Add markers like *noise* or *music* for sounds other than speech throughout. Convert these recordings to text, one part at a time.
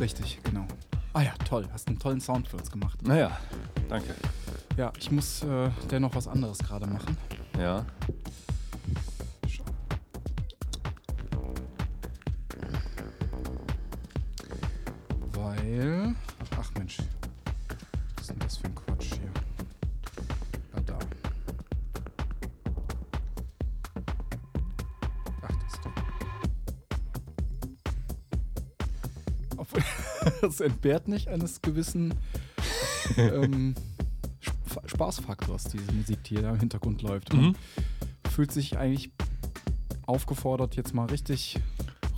Richtig, genau. Ah ja, toll. Hast einen tollen Sound für uns gemacht. Naja, danke. Ja, ich muss äh, dennoch was anderes gerade machen. Ja. Weil. Ach Mensch. Was ist denn das für ein Quatsch hier? *laughs* das entbehrt nicht eines gewissen *laughs* ähm, Sp- Spaßfaktors, diese Musik, die hier im Hintergrund läuft. Mhm. fühlt sich eigentlich aufgefordert, jetzt mal richtig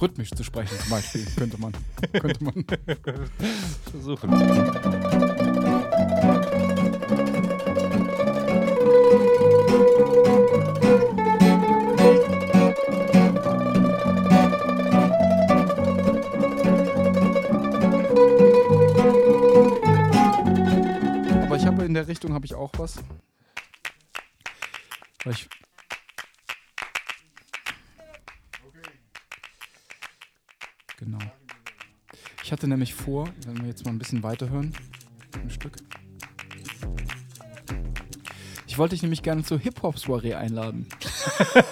rhythmisch zu sprechen, zum Beispiel. *laughs* könnte man. Könnte man. Versuchen. Richtung habe ich auch was. Ich genau. Ich hatte nämlich vor, wenn wir jetzt mal ein bisschen weiterhören, ein Stück. Ich wollte dich nämlich gerne zur Hip-Hop-Soiree einladen. *laughs*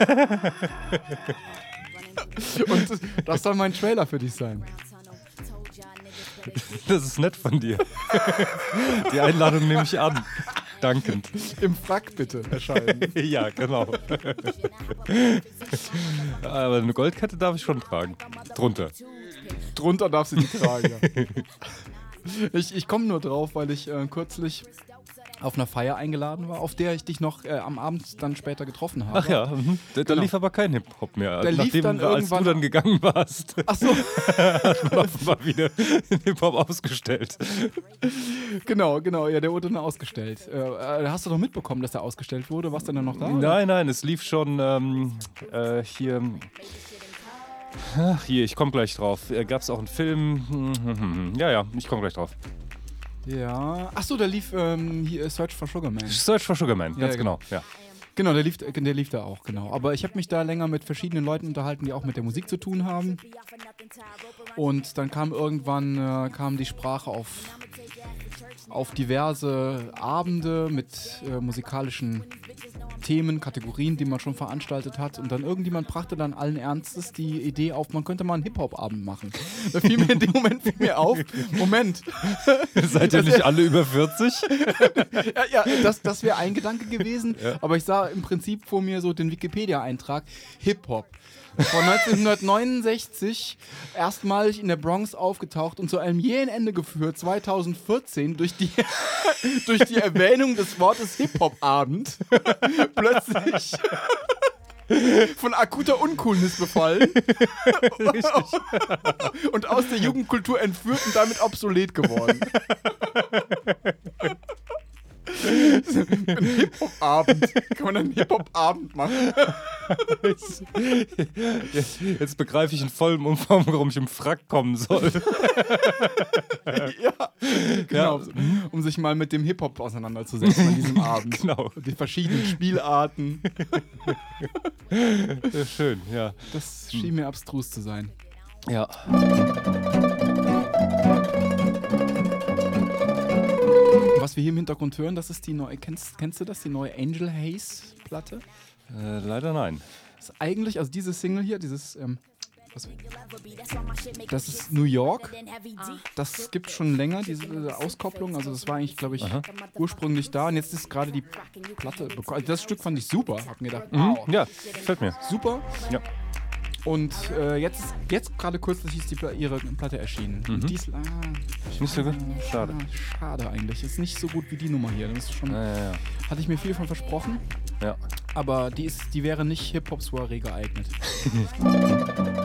Und das soll mein Trailer für dich sein. *laughs* Das ist nett von dir. Die Einladung nehme ich an. Dankend. Im Frack bitte erscheinen. *laughs* ja, genau. Aber eine Goldkette darf ich schon tragen. Drunter. Drunter darf sie die tragen. Ja. Ich, ich komme nur drauf, weil ich äh, kürzlich auf einer Feier eingeladen war, auf der ich dich noch äh, am Abend dann später getroffen habe. Ach ja, mhm. da, da Genau. lief aber kein Hip-Hop mehr. Der lief Nachdem, dann als du dann gegangen warst, Ach so, hat man offenbar wieder Hip-Hop ausgestellt. genau, genau. Ja, der wurde dann ausgestellt. Äh, äh, hast du doch mitbekommen, dass er ausgestellt wurde? Warst du denn noch da? oder? Nein, nein, es lief schon ähm, äh, hier. Ach, hier, ich komme gleich drauf. Äh, Gab es auch einen Film? Hm, hm, hm. Ja, ja, ich komme gleich drauf. Ja. Ach so, der lief ähm, hier, Search for Sugar Man. Search for Sugar Man, ganz ja, genau. Ja. Genau, der lief, der lief da auch, genau. Aber ich habe mich da länger mit verschiedenen Leuten unterhalten, die auch mit der Musik zu tun haben. Und dann kam irgendwann äh, kam die Sprache auf, auf diverse Abende mit äh, musikalischen Themen, Kategorien, die man schon veranstaltet hat. Und dann irgendjemand brachte dann allen Ernstes die Idee auf, man könnte mal einen Hip-Hop-Abend machen. Da fiel mir in dem Moment fiel mir auf, Moment, Seid ihr nicht alle über 40? *laughs* ja, ja, das, das wäre ein Gedanke gewesen, aber ich sah im Prinzip vor mir so den Wikipedia-Eintrag Hip-Hop. Von 1969 erstmalig in der Bronx aufgetaucht und zu einem jähen Ende geführt, 2014 durch die, *laughs* durch die Erwähnung des Wortes Hip-Hop-Abend *laughs* plötzlich von akuter Uncoolness befallen *laughs* und aus der Jugendkultur entführt und damit obsolet geworden. Ein Hip-Hop-Abend. Kann man einen Hip-Hop-Abend machen? Jetzt begreife ich in vollem Umfang, warum ich im Frack kommen soll. *laughs* ja, genau. Um sich mal mit dem Hip-Hop auseinanderzusetzen an diesem *laughs* Abend. Genau. Die verschiedenen Spielarten. *laughs* Ja, schön, ja. Das schien mir abstrus zu sein. Ja. Was wir hier im Hintergrund hören, das ist die neue, kennst, kennst du das, die neue Angel Haze Platte? Äh, leider nein. Das ist eigentlich, also diese Single hier, dieses, ähm, das ist New York. Das gibt schon länger, diese Auskopplung. Also das war eigentlich, glaube ich, ursprünglich da. Und jetzt ist gerade die Platte. Also das Stück fand ich super. Hab mir gedacht, Mhm. wow, Ja, gefällt mir. super. Ja. Und äh, jetzt, jetzt gerade kürzlich ist die, Pla- ihre Platte erschienen. Und die ist, ah, Nicht so gut? Schade. schade eigentlich. Ist nicht so gut wie die Nummer hier. Das ist schon, Ja, ja, ja. hatte ich mir viel von versprochen. ja. Aber die, ist, die wäre nicht Hip-Hop-Soiree geeignet. *laughs*